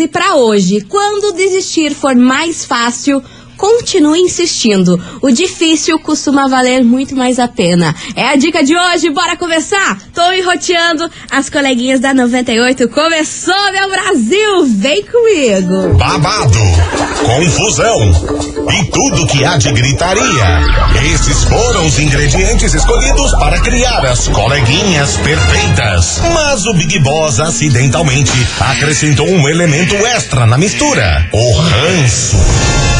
E para hoje, quando desistir for mais fácil, continue insistindo. O difícil costuma valer muito mais a pena. É a dica de hoje, bora começar? Tô enroteando as coleguinhas da 98. Começou, meu Brasil! Vem comigo! Babado, confusão e tudo que há de gritaria. Esses foram os ingredientes escolhidos para criar as coleguinhas perfeitas. Mas o Big Boss acidentalmente acrescentou um elemento extra na mistura: o ranço.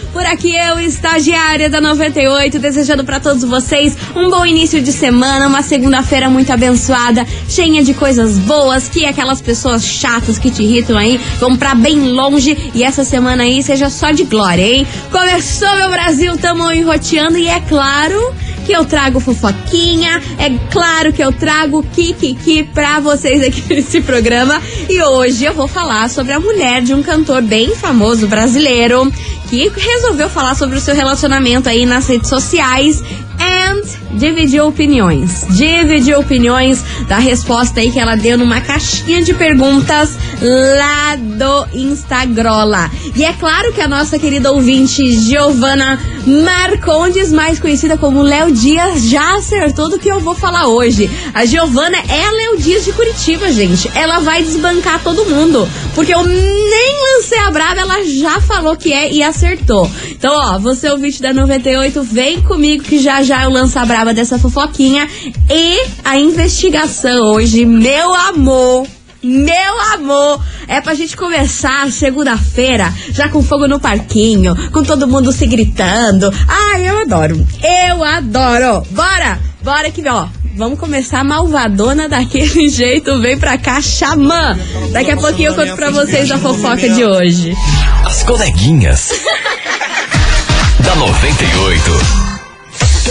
Por aqui eu, estagiária da 98, desejando para todos vocês um bom início de semana, uma segunda-feira muito abençoada, cheia de coisas boas, que aquelas pessoas chatas que te irritam aí vão pra bem longe e essa semana aí seja só de glória, hein? Começou meu Brasil, tamo enroteando e é claro que eu trago fofoquinha, é claro que eu trago kikiki pra vocês aqui nesse programa. E hoje eu vou falar sobre a mulher de um cantor bem famoso brasileiro que resolveu falar sobre o seu relacionamento aí nas redes sociais and dividiu opiniões. Dividiu opiniões da resposta aí que ela deu numa caixinha de perguntas lá do Instagrola. E é claro que a nossa querida ouvinte Giovana Marcondes, mais conhecida como Léo Dias, já acertou do que eu vou falar hoje. A Giovana é a Léo Dias de Curitiba, gente. Ela vai desbancar todo mundo. Porque eu nem lancei a brava, ela já falou que é e acertou. Então, ó, você ouvinte da 98, vem comigo que já já eu lanço a brava dessa fofoquinha. E a investigação hoje, meu amor. Meu amor, é pra gente começar segunda-feira, já com fogo no parquinho, com todo mundo se gritando. Ai, eu adoro. Eu adoro. Bora, bora que, ó, Vamos começar malvadona daquele jeito. Vem pra cá, xamã. Daqui a pouquinho eu conto pra vocês a fofoca de hoje. As coleguinhas. da 98.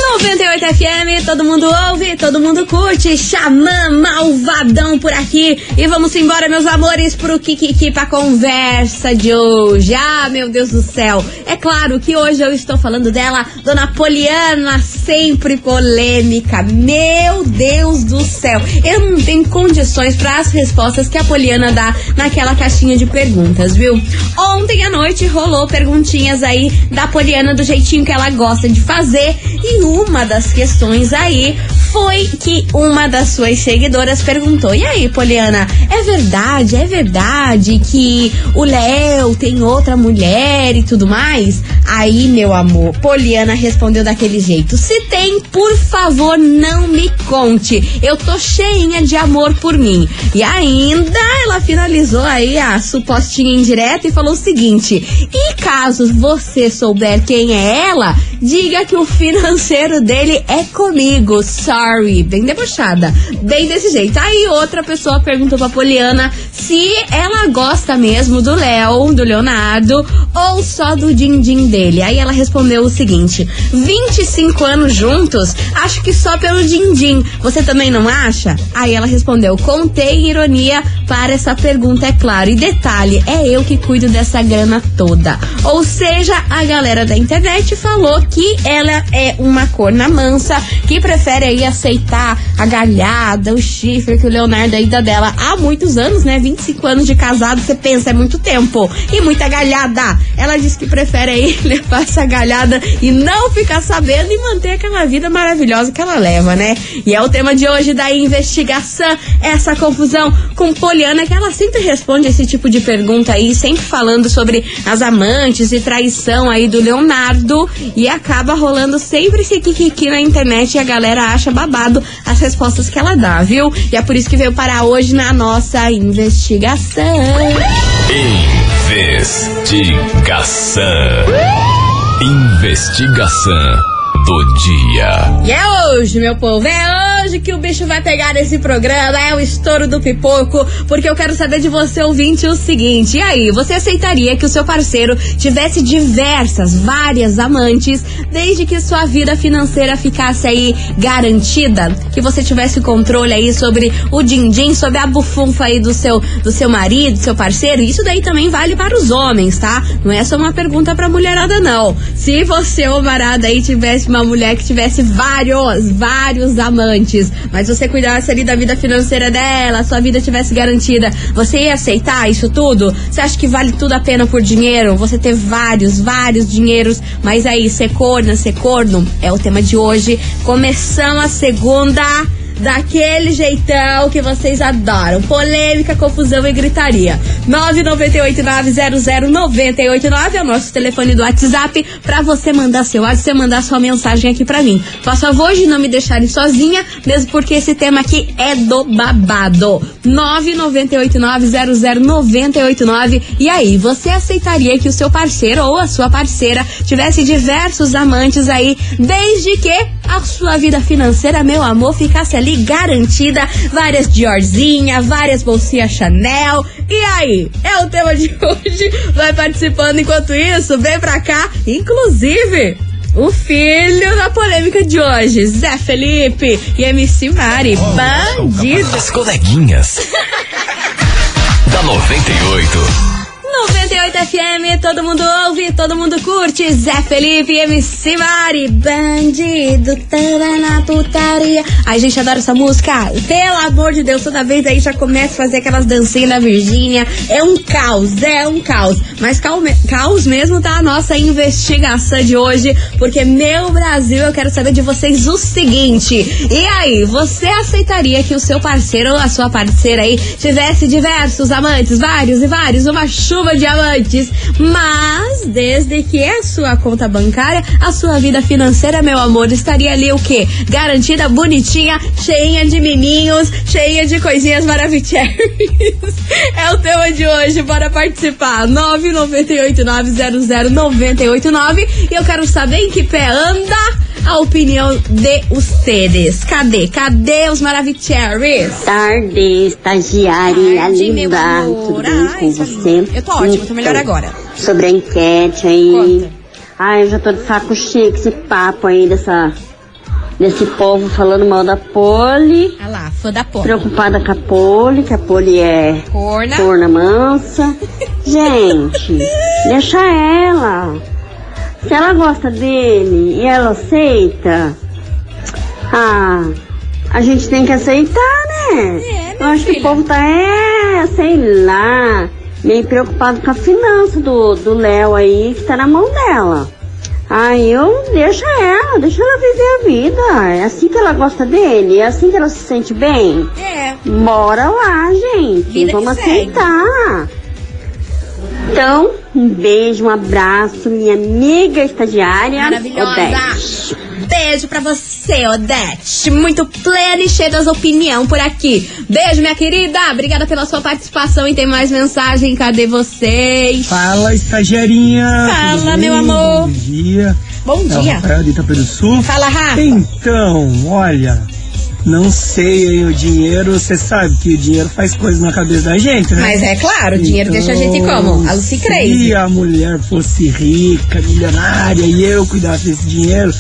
98 FM, todo mundo ouve, todo mundo curte. Xamã malvadão por aqui. E vamos embora, meus amores, pro Kikiki pra conversa de hoje. Ah, meu Deus do céu. É claro que hoje eu estou falando dela, Dona Poliana, sempre polêmica. Meu Deus do céu. Eu não tenho condições para as respostas que a Poliana dá naquela caixinha de perguntas, viu? Ontem à noite rolou perguntinhas aí da Poliana do jeitinho que ela gosta de fazer. E uma das questões aí foi que uma das suas seguidoras perguntou: E aí, Poliana, é verdade, é verdade que o Léo tem outra mulher e tudo mais? Aí, meu amor, Poliana respondeu daquele jeito: Se tem, por favor, não me conte. Eu tô cheinha de amor por mim. E ainda ela finalizou aí a supostinha indireta e falou o seguinte: E caso você souber quem é ela, diga que o financeiro dele é comigo. Sorry. Bem debochada. Bem desse jeito. Aí outra pessoa perguntou pra Poliana se ela gosta mesmo do Léo, do Leonardo, ou só do din-din dele. Aí ela respondeu o seguinte: 25 anos juntos, acho que só pelo din-din. Você também não acha? Aí ela respondeu: contei ironia para essa pergunta, é claro. E detalhe, é eu que cuido dessa grana toda. Ou seja, a galera da internet falou que ela é uma corna mansa que prefere aí aceitar a galhada, o chifre que o Leonardo dá dela há muitos anos, né? 25 anos de casado, você pensa, é muito tempo. E muita galhada. Ela disse que prefere aí levar essa galhada e não ficar sabendo e manter aquela vida maravilhosa que ela leva, né? E é o tema de hoje da investigação, essa confusão com Poliana, que ela sempre responde esse tipo de pergunta aí, sempre falando sobre as amantes e traição aí do Leonardo. E acaba rolando sempre esse kikiki na internet e a galera acha babado as respostas que ela dá, viu? E é por isso que veio parar hoje na nossa investigação. Investigação. Investigação do dia. E é hoje, meu povo, é hoje que o bicho vai pegar nesse programa é o estouro do pipoco, porque eu quero saber de você, ouvinte, o seguinte. E aí, você aceitaria que o seu parceiro tivesse diversas, várias amantes, desde que sua vida financeira ficasse aí garantida? Que você tivesse controle aí sobre o din-din, sobre a bufunfa aí do seu, do seu marido, do seu parceiro? Isso daí também vale para os homens, tá? Não é só uma pergunta pra mulherada, não. Se você, ô marada, aí tivesse uma mulher que tivesse vários, vários amantes, mas você cuidasse ali da vida financeira dela, sua vida tivesse garantida, você ia aceitar isso tudo? Você acha que vale tudo a pena por dinheiro? Você ter vários, vários dinheiros, mas aí, ser corna, ser corno, é o tema de hoje. Começamos a segunda daquele jeitão que vocês adoram. Polêmica, confusão e gritaria. 998900989 é o nosso telefone do WhatsApp para você mandar seu WhatsApp, você mandar sua mensagem aqui para mim. Por favor de não me deixarem sozinha, mesmo porque esse tema aqui é do babado. 998900989. E aí, você aceitaria que o seu parceiro ou a sua parceira tivesse diversos amantes aí, desde que a sua vida financeira, meu amor, ficasse ali garantida. Várias Diorzinha, várias bolsinhas Chanel. E aí? É o tema de hoje. Vai participando enquanto isso, vem pra cá. Inclusive, o filho da polêmica de hoje, Zé Felipe e MC Mari, bandido. As coleguinhas. da 98. 98 FM, todo mundo ouve, todo mundo curte. Zé Felipe, MC Mari, bandido, tara na putaria. Ai, gente, adora essa música. Pelo amor de Deus, toda vez aí já começa a fazer aquelas dancinhas da Virgínia. É um caos, é um caos. Mas caos mesmo tá a nossa investigação de hoje, porque meu Brasil, eu quero saber de vocês o seguinte. E aí, você aceitaria que o seu parceiro ou a sua parceira aí tivesse diversos amantes, vários e vários, uma chuva de amantes, mas desde que a sua conta bancária, a sua vida financeira, meu amor, estaria ali o quê? Garantida, bonitinha, cheinha de miminhos, cheia de coisinhas maravilhosas. é o tema de hoje, bora participar. 998900989 e eu quero saber em que pé anda a opinião de ustedes. Cadê? Cadê os Maravicheries? Tarde, estagiária Tarde, linda. Tudo bem Ai, com você? Eu tô ótima, tô melhor agora. Sobre a enquete aí. Conta. Ai, eu já tô de saco cheio com esse papo aí dessa, desse povo falando mal da Poli. Olha lá, fã da porra. Preocupada com a Poli, que a Poli é Corna. corna mansa. Gente, deixa ela. Se ela gosta dele e ela aceita, ah, a gente tem que aceitar, né? É, Eu minha acho que filha. o povo tá, é, sei lá, meio preocupado com a finança do do Léo aí, que tá na mão dela. Aí eu deixa ela, deixa ela viver a vida. É assim que ela gosta dele, é assim que ela se sente bem. É. Bora lá, gente. Vida Vamos que segue. Então, um beijo, um abraço, minha amiga estagiária. Maravilhosa. Odete. Beijo pra você, Odete. Muito plena e cheia das opinião por aqui. Beijo, minha querida. Obrigada pela sua participação e tem mais mensagem. Cadê vocês? Fala, estagiarinha! Fala, meu amor. Bom dia! Bom É o dia. Rafael de Itapé do Sul. Fala, Rafa. Então, olha, não sei aí o dinheiro, você sabe que o dinheiro faz coisas na cabeça da gente, né? Mas é claro, o dinheiro deixa a gente Então, como? A Lucy Crazy. Se a mulher fosse rica, milionária, e eu cuidasse desse dinheiro,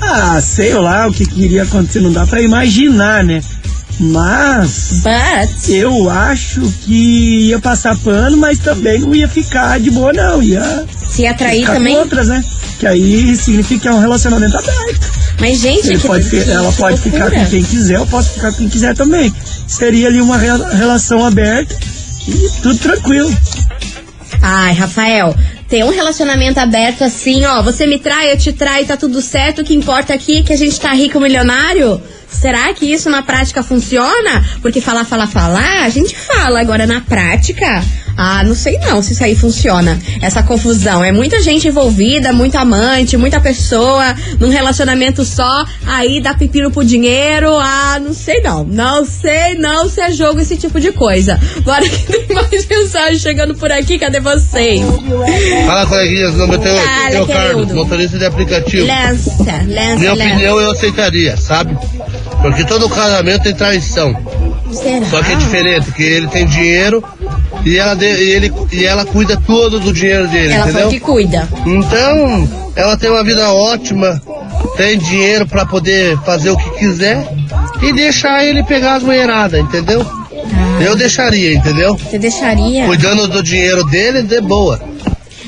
ah, sei lá o que, que iria acontecer, não dá pra imaginar, né? Mas But. eu acho que ia passar pano, mas também não ia ficar de boa, não. Ia Se atrair também. com outras, né? Que aí significa que é um relacionamento aberto. Mas, gente, que, pode, que ela pode ficar loucura. com quem quiser, eu posso ficar com quem quiser também. Seria ali uma re- relação aberta e tudo tranquilo. Ai, Rafael, ter um relacionamento aberto assim, ó, você me trai, eu te traio, tá tudo certo, o que importa aqui é que a gente tá rico milionário? Será que isso na prática funciona? Porque falar, falar, falar, a gente fala, agora na prática, ah, não sei não se isso aí funciona. Essa confusão, é muita gente envolvida, muito amante, muita pessoa, num relacionamento só, aí dá pepino pro dinheiro, ah, não sei não, não sei não se é jogo esse tipo de coisa. Bora que tem mais mensagem chegando por aqui, cadê vocês? Fala, coleguinhas, 98. Fala, eu, Carlos, querido. motorista de aplicativo. Lança, lança, Minha lança. opinião eu aceitaria, sabe? Porque todo casamento tem traição. Será? Só que é diferente, que ele tem dinheiro e ela, de- e ele, e ela cuida todo do dinheiro dele, Ela entendeu? foi que cuida. Então, ela tem uma vida ótima, tem dinheiro pra poder fazer o que quiser e deixar ele pegar as mulheradas, entendeu? Eu deixaria, entendeu? Você deixaria? Cuidando do dinheiro dele, de boa.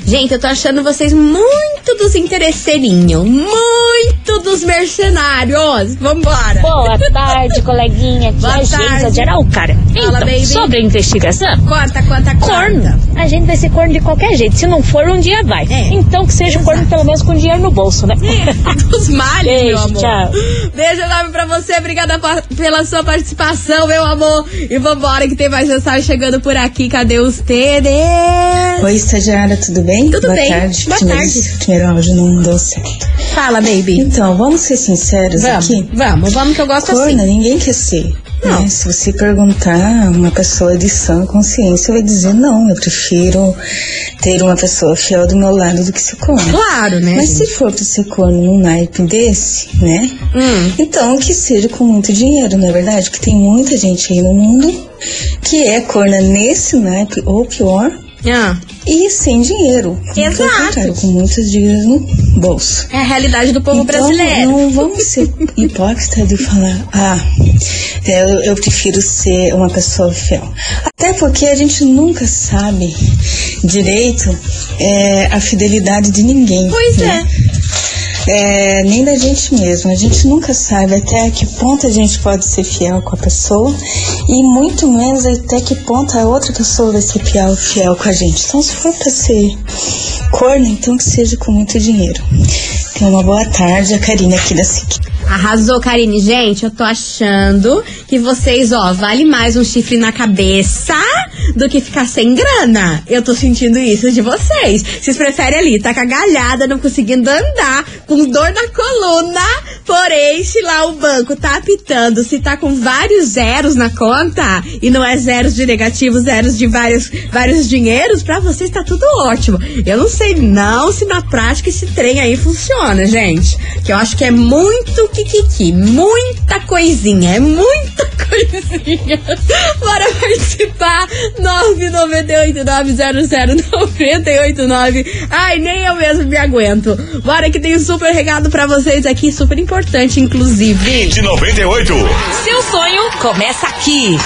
Gente, eu tô achando vocês muito dos interesseirinhos. Muito dos mercenários. Vambora. Boa tarde, coleguinha. Boa Tia tarde. Geisa de Araucária. Fala, Então, baby. sobre a investigação, Conta, conta, corno. conta. A gente vai ser corno de qualquer jeito. Se não for, um dia vai. É. Então que seja um corno pelo menos com dinheiro no bolso, né? Dos males, Beijo, meu amor. tchau. Beijo enorme pra você. Obrigada pela sua participação, meu amor. E vambora que tem mais mensagem chegando por aqui. Cadê os TDs? Oi, estagiária, tudo bem? Tudo Boa bem. tarde. Boa Primeiro- tarde. Primeiro áudio não deu certo. Fala, baby. Então, vamos ser sinceros Vamos, aqui. vamos, vamos que eu gosto Corna, assim. ninguém quer ser. Não. né? Se você perguntar, uma pessoa de sã consciência vai dizer, não, eu prefiro ter uma pessoa fiel do meu lado do que ser corno. Claro, né? Mas gente? se for pra ser corno num naipe desse, né? Hum. Então que seja com muito dinheiro, não é verdade? Que tem muita gente aí no mundo que é corna nesse naipe, ou pior, Ah, e sem dinheiro. Exato. Pelo contrário, com muitas dívidas no bolso. é a realidade do povo então, brasileiro. não vamos ser hipócritas de falar, ah, eu, eu prefiro ser uma pessoa fiel. Até porque a gente nunca sabe direito é, a fidelidade de ninguém. Pois né? É, nem da gente mesmo. A gente nunca sabe até que ponto a gente pode ser fiel com a pessoa e muito menos até que ponto a outra pessoa vai ser fiel, fiel com a gente. Então, se for para ser corno, então que seja com muito dinheiro. Tenha uma boa tarde, a Karina aqui da SIC. Arrasou, Karine. Gente, eu tô achando que vocês, ó, vale mais um chifre na cabeça do que ficar sem grana. Eu tô sentindo isso de vocês. Vocês preferem ali, tá cagalhada, não conseguindo andar, com dor na coluna, porém, se lá o banco tá apitando, se tá com vários zeros na conta, e não é zeros de negativo, zeros de vários, vários dinheiros, pra vocês tá tudo ótimo. Eu não sei não se na prática esse trem aí funciona, gente. Que eu acho que é muito kikiki, muita coisinha, é muita coisinha. Bora participar, 998-900-989. Ai, nem eu mesmo me aguento. Bora que tem um super regado pra vocês aqui, super importante, inclusive. De 98. Seu sonho começa aqui.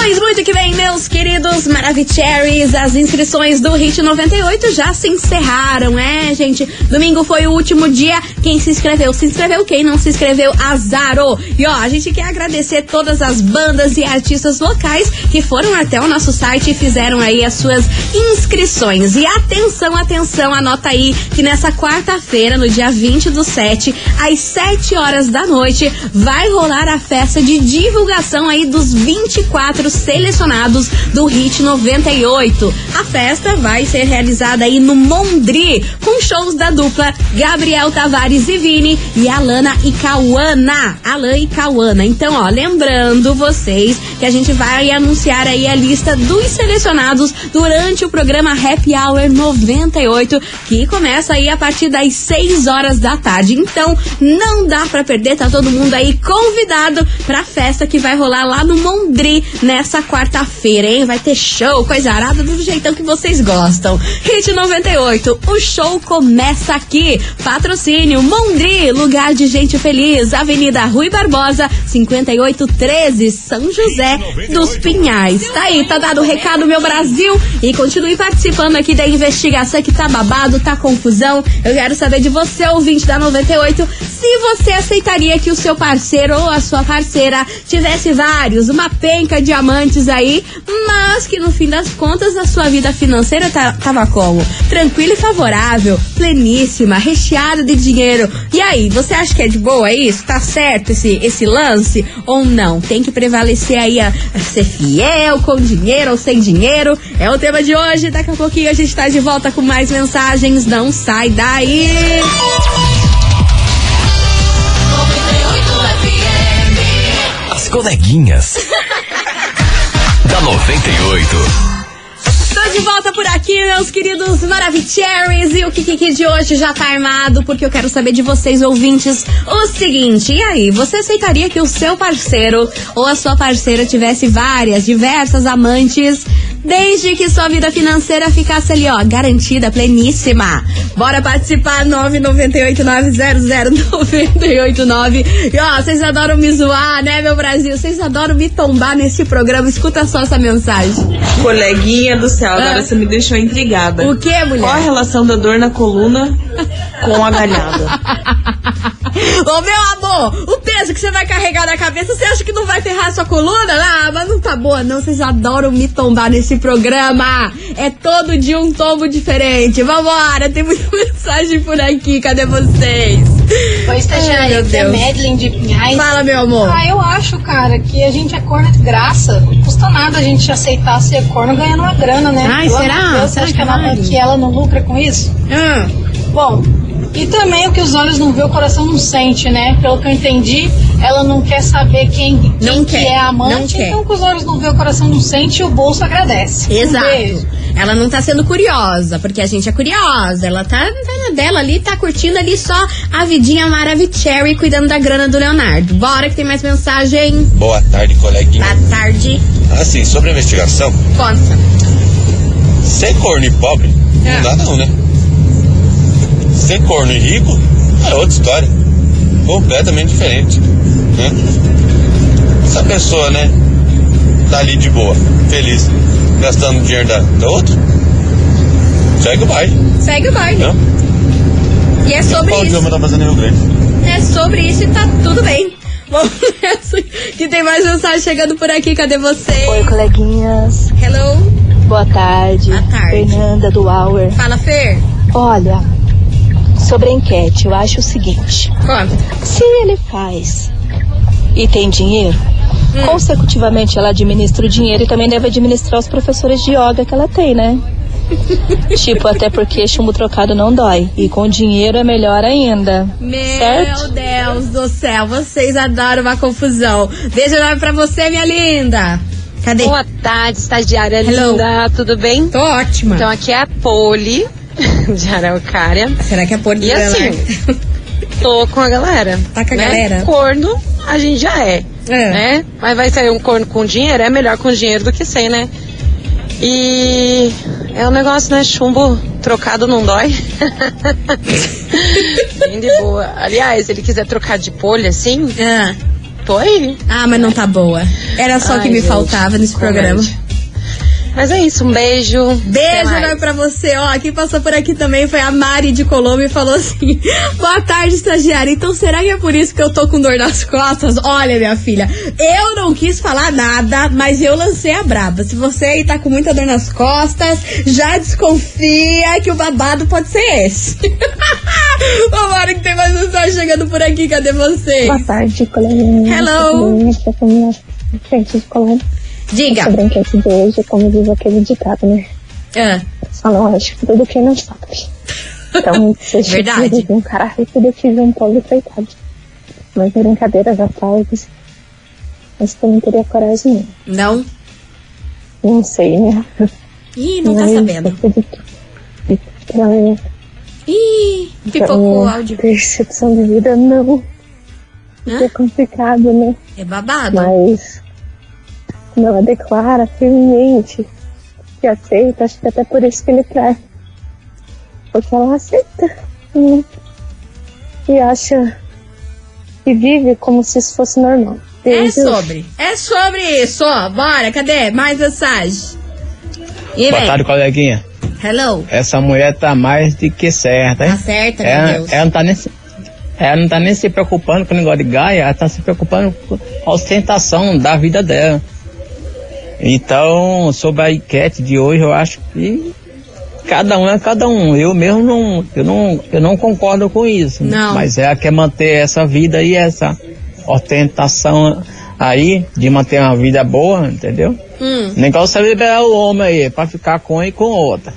Pois muito que bem, meus queridos Maravicheries, as inscrições do Hit 98 já se encerraram, é, gente? Domingo foi o último dia. Quem se inscreveu, se inscreveu. Quem não se inscreveu, azarou. E ó, a gente quer agradecer todas as bandas e artistas locais que foram até o nosso site e fizeram aí as suas inscrições. E atenção, atenção, anota aí que nessa quarta-feira, no dia 20 do 7, às 7 horas da noite, vai rolar a festa de divulgação aí dos 24 selecionados do Hit 98. A festa vai ser realizada aí no Mondri, com shows da dupla Gabriel Tavares e Vini e Alana e Cauana. Alan e Cauana. Então, ó, lembrando vocês que a gente vai anunciar aí a lista dos selecionados durante o programa Happy Hour 98, que começa aí a partir das 6 horas da tarde. Então, não dá pra perder, tá todo mundo aí convidado pra festa que vai rolar lá no Mondri nessa quarta-feira, hein? Vai ter show, coisa arada do jeitão que vocês gostam. Hit 98, o show começa aqui. Patrocínio Mondri, lugar de gente feliz, Avenida Rui Barbosa, 5813, São José dos Pinhais. Tá aí, tá dado o recado, meu Brasil. E continue participando aqui da investigação que tá babado, tá confusão. Eu quero saber de você, ouvinte da 98, se você aceitaria que o seu parceiro ou a sua parceira tivesse vários, uma penca de aí, mas que no fim das contas a sua vida financeira tá- tava como? Tranquila e favorável, pleníssima, recheada de dinheiro. E aí, você acha que é de boa isso? Tá certo esse, esse lance? Ou não? Tem que prevalecer aí a, a ser fiel, com dinheiro ou sem dinheiro? É o tema de hoje. Daqui a pouquinho a gente tá de volta com mais mensagens. Não sai daí! As coleguinhas. Da 98. Tô de de volta por aqui, meus queridos Maravicheries. E o Kikiki de hoje já tá armado, porque eu quero saber de vocês, ouvintes, o seguinte. E aí, você aceitaria que o seu parceiro ou a sua parceira tivesse várias, diversas amantes, desde que sua vida financeira ficasse ali, ó, garantida, pleníssima? Bora participar, 998-900-989. E ó, vocês adoram me zoar, né, meu Brasil? Vocês adoram me tombar nesse programa. Escuta só essa mensagem. Coleguinha do céu, agora Ah. você me deixou intrigada. O que, mulher? Qual a relação da dor na coluna com a galhada? Ô meu amor, o peso que você vai carregar na cabeça, você acha que não vai ferrar a sua coluna? Ah, mas não tá boa não, vocês adoram me tombar nesse programa. É todo dia um tombo diferente. Vambora, tem muita mensagem por aqui, cadê vocês? Oi, estagiária, aqui é. Madeline de Pinhais. Fala, meu amor. Ah, eu acho, cara, que a gente é corno de graça. Não custa nada a gente aceitar ser corno ganhando uma grana, né? Ai, será? de Deus, você acha que ela, que ela não lucra com isso? Ah, Bom, e também o que os olhos não vê, o coração não sente, né? Pelo que eu entendi, ela não quer saber quem, quem Não que quer, é a não amante, quer. então que os olhos não vê, o coração não sente e o bolso agradece. Um beijo. exato. Ela não tá sendo curiosa, porque a gente é curiosa. Ela tá, tá na dela ali, tá curtindo ali só a vidinha Maravicherry cuidando da grana do Leonardo. Bora que tem mais mensagem. Boa tarde, coleguinha. Boa tarde. Assim, sobre a investigação, Conta. ser corno e pobre É. não dá não, né? Ser corno e rico é outra história. Completamente diferente. Né? Se a pessoa, né, tá ali de boa, feliz, gastando dinheiro da, da outra, segue o baile. Segue o baile. Não? E é sobre Qual isso. tá fazendo em Rio Grande? É sobre isso e tá tudo bem. Vamos nessa, que tem mais mensagem chegando por aqui. Cadê você? Oi, coleguinhas. Hello. Boa tarde. Boa tarde. Fernanda do Hour. Fala, Fer. Olha, sobre a enquete, eu acho o seguinte: Conta. se ele faz e tem dinheiro, Hum. consecutivamente ela administra o dinheiro e também deve administrar os professores de yoga que ela tem, né? tipo, até porque chumbo trocado não dói. E com dinheiro é melhor ainda. Meu Certo? Deus do céu, vocês adoram uma confusão. Beijo enorme pra você, minha linda. Cadê? Boa tarde, estagiária Hello. linda, tudo bem? Tô ótima. Então aqui é a Poli, de Araucária. Será que é por E assim, tô com a galera. Tá com a né? galera? Corno, a gente já é, É. né? Mas vai sair um corno com dinheiro, é melhor com dinheiro do que sem, né? E é um negócio, né? Chumbo trocado não dói. Bem de boa. Aliás, se ele quiser trocar de polha assim, Ah. tô aí. ah, mas não tá boa. Era só o que me gente, faltava nesse programa. Mas é isso, um beijo. Beijo enorme pra você. Ó, quem passou por aqui também foi a Mari de Colombo e falou assim: Boa tarde, estagiária. Então será que é por isso que eu tô com dor nas costas? Olha, minha filha, eu não quis falar nada, mas eu lancei a braba. Se você aí tá com muita dor nas costas, já desconfia que o babado pode ser esse. Vambora que tem mais mensagem chegando por aqui. Cadê você? Boa tarde, coleguinha. Hello. Coluna. Diga. Sobre a enquete de hoje, como diz aquele ditado, né? Ah, Só não acho que tudo quem não sabe. Então, se Verdade. um cara rico que um pobre coitado. Mas brincadeiras à parte, mas tu não teria coragem, não? não. Não sei, né? Ih, não tá Mas sabendo. acredito que Pra mim, Ih, pipocou o minha áudio. percepção de vida, não. Hã? É complicado, né? É babado. Mas como ela declara firmemente que aceita, acho que até por isso que ele trai. Porque ela aceita né? e acha que vive como se isso fosse normal. É Desde- sobre. É sobre isso, ó. Bora, cadê? Mais mensagem. E Boa vem. tarde, coleguinha. Hello. Essa mulher tá mais do que certa, hein? Tá certa, meu ela, Deus. ela não tá nem se, ela não tá nem se preocupando com o negócio de Gaia, ela tá se preocupando com a ostentação da vida dela. Então, sobre a enquete de hoje, eu acho que cada um é cada um. Eu mesmo não, eu não, eu não concordo com isso. Não. Mas ela quer manter essa vida e essa ostentação aí de manter uma vida boa, entendeu? Hum. Nem que você liberar o homem aí pra ficar com um e com outra.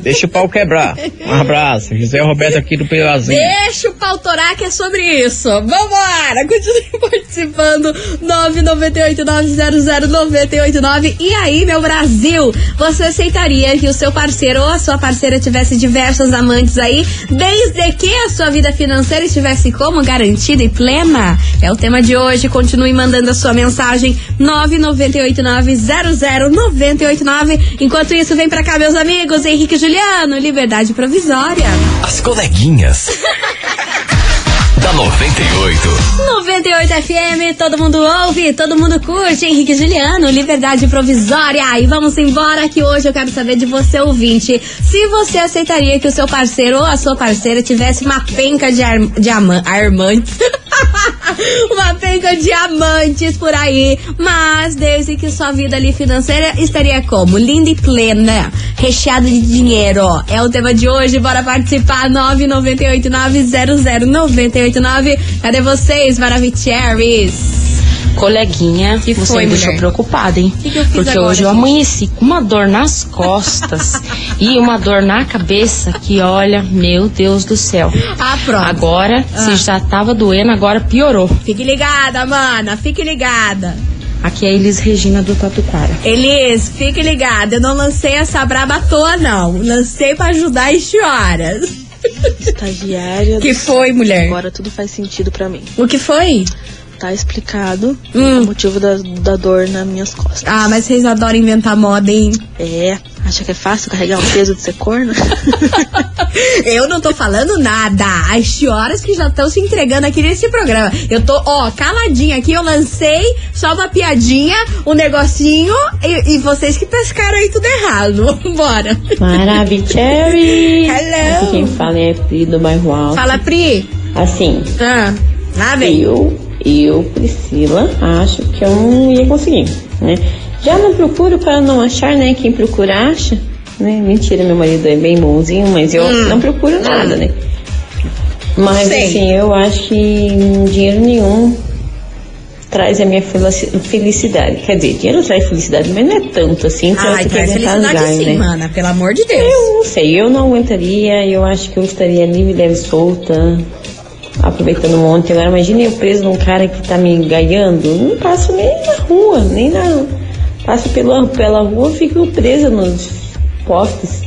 Deixa o pau quebrar. Um abraço. José Roberto aqui do Pelazinho. Deixa o pau torar que é sobre isso. Vambora! Continue participando. 998-900-989. E aí, meu Brasil? Você aceitaria que o seu parceiro ou a sua parceira tivesse diversos amantes aí, desde que a sua vida financeira estivesse como garantida e plena? É o tema de hoje. Continue mandando a sua mensagem. 998-900-989. Enquanto isso, vem pra cá, meus amigos. Henrique Juliano, liberdade provisória. As coleguinhas. da 98. 98 FM, todo mundo ouve, todo mundo curte. Henrique Juliano, liberdade provisória. E vamos embora que hoje eu quero saber de você, ouvinte. Se você aceitaria que o seu parceiro ou a sua parceira tivesse uma penca de, ar, de ama, armantes. uma penca de amantes por aí, mas desde que sua vida ali financeira estaria como? Linda e plena, recheada de dinheiro. É o tema de hoje, bora participar, 998900989. Cadê vocês, Maravicheries? Coleguinha, Que você foi, me deixou mulher? preocupada, hein? Que que eu fiz Porque agora, hoje eu gente? amanheci com uma dor nas costas e uma dor na cabeça que, olha, meu Deus do céu. Ah, pronto. Agora, Ah. se já tava doendo, agora piorou. Fique ligada, mana, fique ligada. Aqui é a Elis Regina do Tatuquara. Elis, fique ligada. Eu não lancei essa braba à toa, não. Lancei pra ajudar as senhoras. Estagiária. Que foi, mulher? Agora tudo faz sentido pra mim. O que foi? Tá explicado Hum. o motivo da, da dor nas minhas costas. Ah, mas vocês adoram inventar moda, hein? É, acha que é fácil carregar um peso de ser corna? Eu não tô falando nada. As senhoras que já estão se entregando aqui nesse programa. Eu tô, ó, caladinha aqui. Eu lancei só uma piadinha, um negocinho, e, e vocês que pescaram aí tudo errado. Bora. Maravicherry! Hello. Aqui quem fala é a Pri do bairro Alto. Fala, Pri. Assim, Ah, lá vem. eu, eu, Priscila, acho que eu não ia conseguir, né? Já não procuro para não achar, né? Quem procura acha, né? Mentira, meu marido é bem bonzinho, mas eu Hum. não procuro nada, né? Mas Sei. assim, eu acho que dinheiro nenhum traz a minha felici- felicidade. Quer dizer, dinheiro traz felicidade, mas não é tanto assim. pra Ai, traz felicidade rasgar, sim, né? mana. Pelo amor de Deus. Eu não sei, eu não aguentaria, eu acho que eu estaria livre, leve, solta, aproveitando um monte. Agora imagine eu preso num cara que tá me engaiando, não passo nem na rua, nem na. Passo pela, pela rua, fico presa nos postes.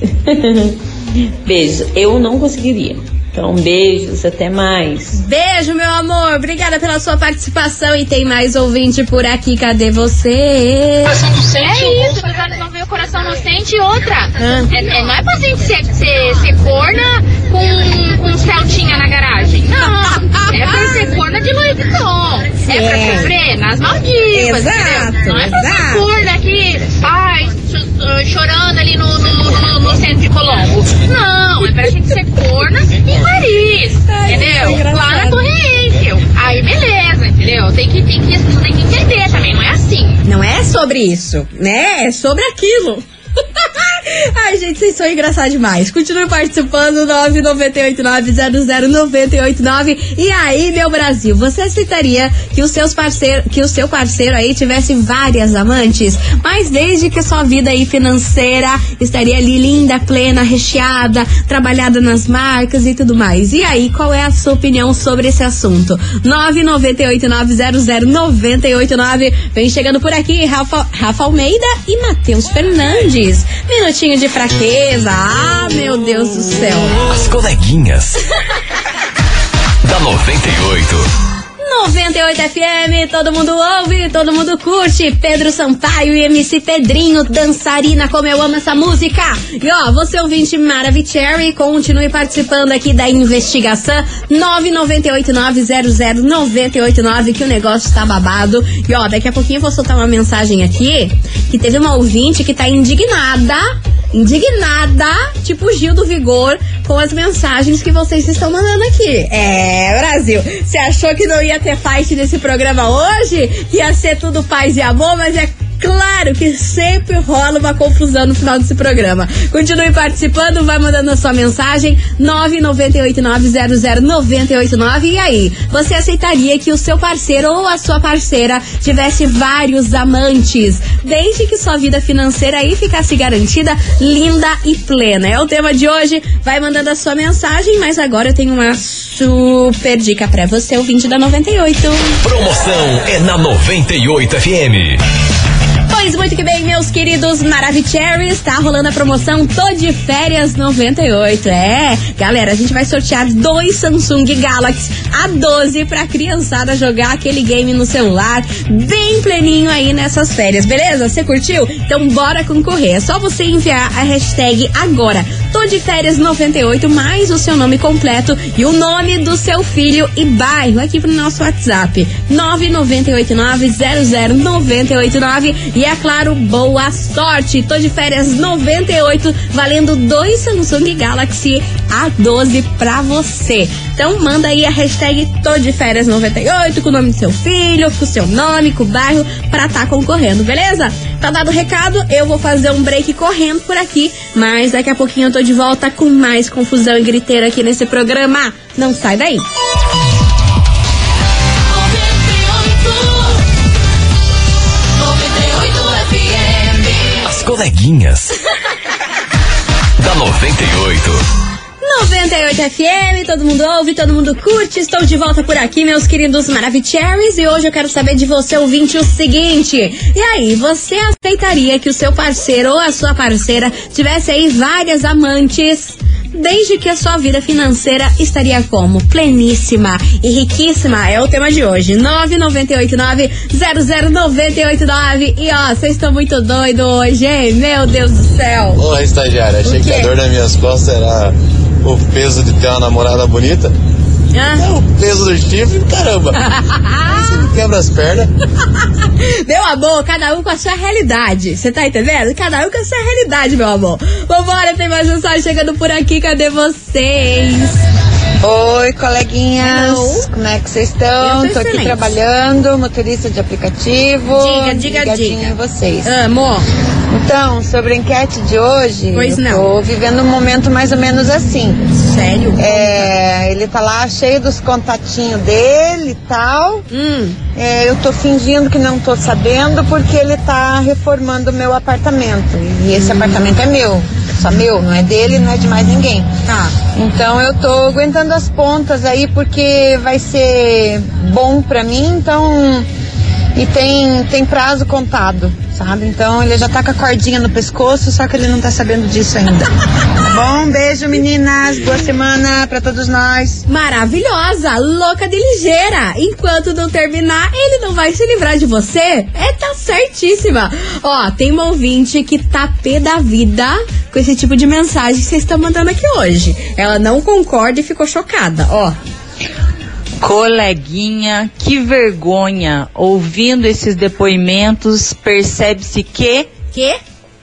Beijo, eu não conseguiria. Então, beijos, até mais. Beijo, meu amor. Obrigada pela sua participação. E tem mais ouvinte por aqui. Cadê você? É isso, os olhos não veem, o coração não sente e outra. É, é- não é pra gente ser, ser, ser corna com, com Celtinha na garagem. Não. É pra ser corna de Louis Vuitton. É pra Certo. sofrer nas Maldivas. Exato, entendeu? Não é pra ser corna aqui, ai, ah, chorando ali no, no, no- no centro de Colombo. Não, é pra gente ser corna em Paris. entendeu? Lá na Torre Eiffel. Aí beleza, entendeu? Tem que, tem que, têm que entender também, não é assim. Não é sobre isso, né? É sobre aquilo. Ai, gente, vocês são engraçados demais. Continue participando, 998900989. E aí, meu Brasil, você aceitaria que, os seus parceiro, que o seu parceiro aí tivesse várias amantes? Mas desde que sua vida aí financeira estaria ali linda, plena, recheada, trabalhada nas marcas e tudo mais. E aí, qual é a sua opinião sobre esse assunto? 998900989. Vem chegando por aqui, Rafa, Rafa Almeida e Matheus Fernandes. Minutinho de fraqueza. Ah, meu Deus do céu. As coleguinhas. da 98. 98 FM, todo mundo ouve, todo mundo curte. Pedro Sampaio e MC Pedrinho, dançarina, como eu amo essa música. E ó, você ouvinte Maravicherry, continue participando aqui da investigação 998900989 que o negócio tá babado. E ó, daqui a pouquinho eu vou soltar uma mensagem aqui que teve uma ouvinte que tá indignada indignada, tipo Gil do Vigor, com as mensagens que vocês estão mandando aqui. É, Brasil, você achou que não ia ter fight nesse programa hoje? Ia ser tudo paz e amor, mas é Claro que sempre rola uma confusão no final desse programa. Continue participando, vai mandando a sua mensagem 998900989 e aí, você aceitaria que o seu parceiro ou a sua parceira tivesse vários amantes, desde que sua vida financeira aí ficasse garantida, linda e plena. É o tema de hoje. Vai mandando a sua mensagem, mas agora eu tenho uma super dica pra você, ouvinte da 98. Promoção é na 98 FM. Pois muito que bem, meus queridos Maravicheries, tá rolando a promoção Tô de Férias 98. É, galera, a gente vai sortear dois Samsung Galaxy A12 pra criançada jogar aquele game no celular, bem pleninho aí nessas férias, beleza? Você curtiu? Então bora concorrer. É só você enviar a hashtag agora. Tô de férias 98 mais o seu nome completo e o nome do seu filho e bairro aqui pro nosso WhatsApp 998900989 e é claro, boa sorte. Tô de férias 98 valendo dois Samsung Galaxy A12 pra você. Então manda aí a hashtag Tô de férias 98 com o nome do seu filho, com o seu nome, com o bairro pra tá concorrendo, beleza? Tá dado o recado, eu vou fazer um break correndo por aqui, mas daqui a pouquinho eu tô de volta com mais confusão e griteira aqui nesse programa. Não sai daí. Coleguinhas. da 98. 98 FM, todo mundo ouve, todo mundo curte. Estou de volta por aqui, meus queridos Maravicheries, e hoje eu quero saber de você, ouvinte, o seguinte. E aí, você aceitaria que o seu parceiro ou a sua parceira tivesse aí várias amantes? Desde que a sua vida financeira estaria como? Pleníssima e riquíssima é o tema de hoje. 998900989. E ó, vocês estão muito doidos hoje, hein? Meu Deus do céu. Ô, estagiária, achei que a dor nas minhas costas era o peso de ter uma namorada bonita. Ah. É o peso do chifre, caramba. Você me quebra as pernas. Meu amor, cada um com a sua realidade. Você tá entendendo? Cada um com a sua realidade, meu amor. Vambora, tem mais mensagem chegando por aqui. Cadê vocês? Oi, coleguinhas. Como é que vocês estão? Tô Tô aqui trabalhando, motorista de aplicativo. Diga, diga, diga. em vocês. Amo. Então, sobre a enquete de hoje, Pois não. tô vivendo um momento mais ou menos assim. Sério? É, ele tá lá cheio dos contatinhos dele e tal. Hum. É, eu tô fingindo que não tô sabendo porque ele tá reformando o meu apartamento. E esse apartamento é meu. Só meu, não é dele, não é de mais ninguém. Tá. Então eu tô aguentando as pontas aí porque vai ser bom pra mim, então. E tem, tem prazo contado, Então ele já tá com a cordinha no pescoço, só que ele não tá sabendo disso ainda. tá bom? Beijo, meninas. Boa semana pra todos nós. Maravilhosa, louca de ligeira. Enquanto não terminar, ele não vai se livrar de você. É, tá certíssima. Ó, tem uma ouvinte que tá pé da vida com esse tipo de mensagem que vocês estão mandando aqui hoje. Ela não concorda e ficou chocada. Ó, Coleguinha, que vergonha. Ouvindo esses depoimentos, percebe-se que. Que?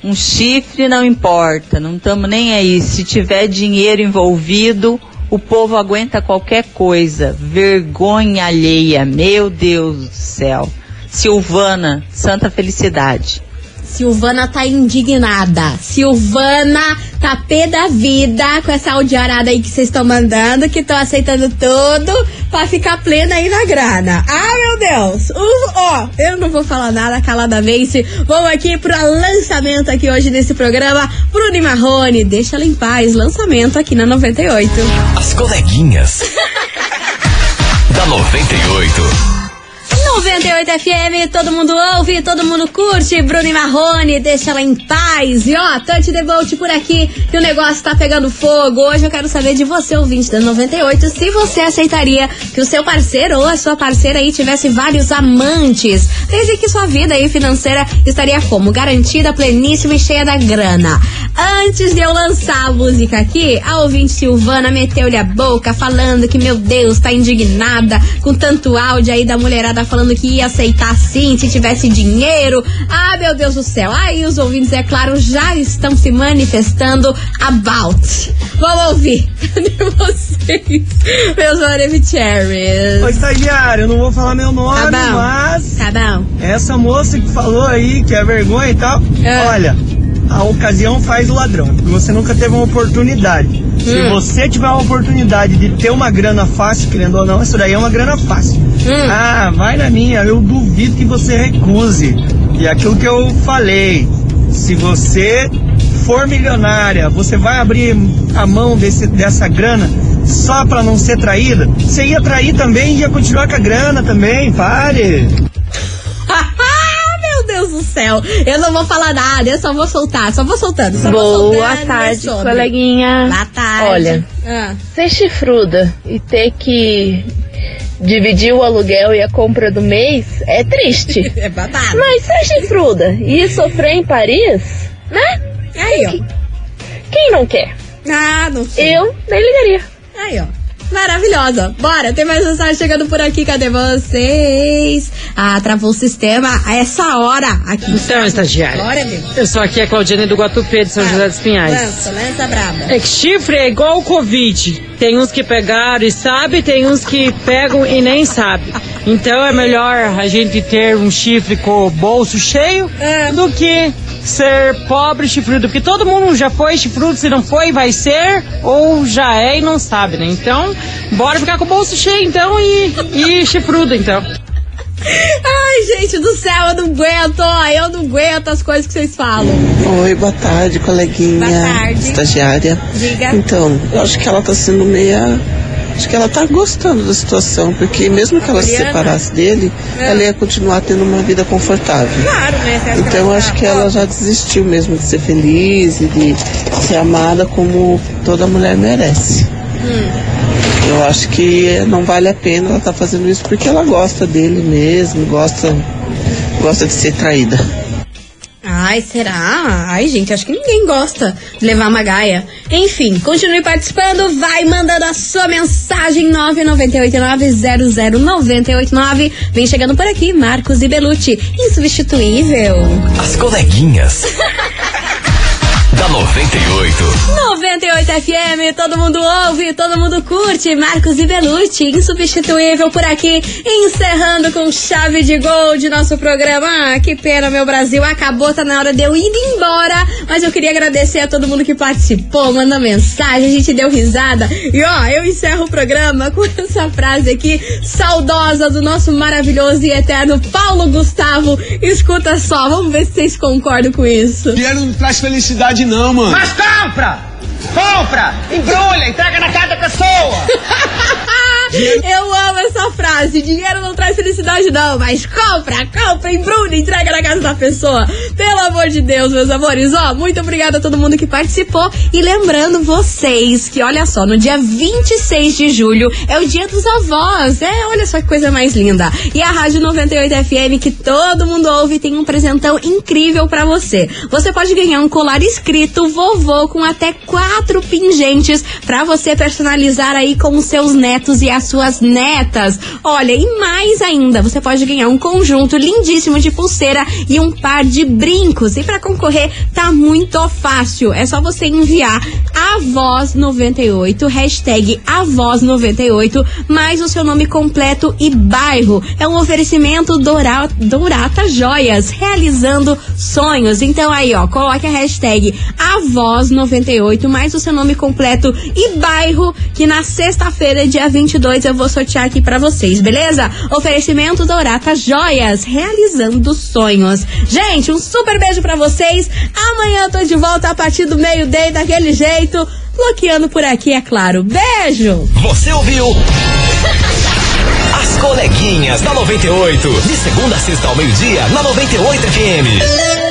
Um chifre não importa, não estamos nem aí. Se tiver dinheiro envolvido, o povo aguenta qualquer coisa. Vergonha alheia, meu Deus do céu. Silvana, santa felicidade. Silvana tá indignada. Silvana tá pé da vida com essa audiarada aí que vocês estão mandando, que estão aceitando tudo pra ficar plena aí na grana. Ah, meu Deus! Uh, Ó, eu não vou falar nada, calada vence. Vamos aqui pro lançamento aqui hoje desse programa. Bruno Marrone, deixa ela em paz. Lançamento aqui na 98. As coleguinhas. da 98. 98 FM, todo mundo ouve, todo mundo curte. Bruno e Marrone, deixa ela em paz. E ó, Touch the por aqui, que o negócio tá pegando fogo. Hoje eu quero saber de você, ouvinte da 98, se você aceitaria que o seu parceiro ou a sua parceira aí tivesse vários amantes. Desde que sua vida aí financeira estaria como? Garantida, pleníssima e cheia da grana. Antes de eu lançar a música aqui, a ouvinte Silvana meteu-lhe a boca falando que, meu Deus, tá indignada com tanto áudio aí da mulherada falando que ia aceitar sim se tivesse dinheiro. Ah, meu Deus do céu. Aí os ouvintes, é claro, já estão se manifestando about. Vamos ouvir. Cadê vocês? Meus maravilhosos. Ô, estagiário, eu não vou falar meu nome, Tá bom. mas. Tá bom. Essa moça que falou aí que é vergonha e tal, olha, a ocasião faz o ladrão. porque Você nunca teve uma oportunidade. Se Hum. você tiver uma oportunidade de ter uma grana fácil, querendo ou não, isso daí é uma grana fácil. Hum. Ah, vai na minha, eu duvido que você recuse. E aquilo que eu falei, se você for milionária, você vai abrir a mão desse, dessa grana só pra não ser traída? Você ia trair também e ia continuar com a grana também, pare. Do céu. Eu não vou falar nada, eu só vou soltar. Só vou soltando. Só vou Boa soltando, é tarde, coleguinha. Boa tarde. Olha, Ah. ser chifruda e ter que dividir o aluguel e a compra do mês é triste. é babado. Mas ser chifruda e sofrer em Paris, né? Aí, ó. Quem não quer? Ah, não sei. Eu nem ligaria. Aí, ó. Maravilhosa. Bora, tem mais mensagem chegando por aqui. Cadê vocês? Ah, travou o sistema a essa hora aqui. Então, estagiária. Bora, meu. Eu sou aqui a Claudiane do Guatupê de São José dos Pinhais. Lança, lança braba. É que chifre é igual o Covid. Tem uns que pegaram e sabe, tem uns que pegam e nem sabe. Então é melhor a gente ter um chifre com o bolso cheio do que ser pobre e chifrudo. Porque todo mundo já foi chifrudo, se não foi, vai ser, ou já é e não sabe, né? Então, bora ficar com o bolso cheio então e, e chifrudo então. Ai, gente do céu, eu não aguento. ó, Eu não aguento as coisas que vocês falam. Oi, boa tarde, coleguinha. Boa tarde. Estagiária. Diga. Então, eu acho que ela tá sendo meia. Acho que ela tá gostando da situação, porque mesmo que ela se separasse dele, É. ela ia continuar tendo uma vida confortável. Claro, né? Então, acho tá que ela já desistiu mesmo de ser feliz e de ser amada como toda mulher merece. Hum. Eu acho que não vale a pena ela estar fazendo isso porque ela gosta dele mesmo, gosta, gosta de ser traída. Ai, será? Ai, gente, acho que ninguém gosta de levar uma gaia. Enfim, continue participando, vai mandando a sua mensagem 998900989. Vem chegando por aqui, Marcos e Belucci, insubstituível. As coleguinhas. da 98. 98 FM, todo mundo ouve, todo mundo curte. Marcos e Belucci, insubstituível por aqui, encerrando com chave de gol de nosso programa. Ah, que pena, meu Brasil, acabou, tá na hora de eu ir embora. Mas eu queria agradecer a todo mundo que participou, mandou mensagem, a gente deu risada. E ó, eu encerro o programa com essa frase aqui, saudosa do nosso maravilhoso e eterno Paulo Gustavo. Escuta só, vamos ver se vocês concordam com isso. Dinheiro não traz felicidade, não, mano. Mas compra! Compra! Embrulha, entrega na casa da pessoa! Eu amo essa frase. Dinheiro não traz felicidade, não, mas compra, compra, embrulha, entrega na casa da pessoa. Pelo amor de Deus, meus amores. Ó, muito obrigada a todo mundo que participou. E lembrando vocês que, olha só, no dia 26 de julho é o dia dos avós. É, olha só que coisa mais linda. E a Rádio 98 FM, que todo mundo ouve, tem um presentão incrível pra você. Você pode ganhar um colar escrito vovô com até quatro pingentes pra você personalizar aí com os seus netos e as suas netas. Olha, e mais ainda, você pode ganhar um conjunto lindíssimo de pulseira e um par de brincos. E pra concorrer tá muito fácil. É só você enviar a voz 98 hashtag a voz 98 mais o seu nome completo e bairro. É um oferecimento Dora- Dourata Joias, realizando sonhos. Então aí, ó, coloque a hashtag a voz 98 mais o seu nome completo e bairro, que na sexta-feira, dia 22, eu vou sortear aqui pra vocês, beleza? Oferecimento Dourata Joias, realizando sonhos. Gente, um super beijo pra vocês. Amanhã eu tô de volta a partir do meio-dia, daquele jeito, bloqueando por aqui, é claro. Beijo! Você ouviu? As coleguinhas da 98. De segunda a sexta ao meio-dia, na 98 FM.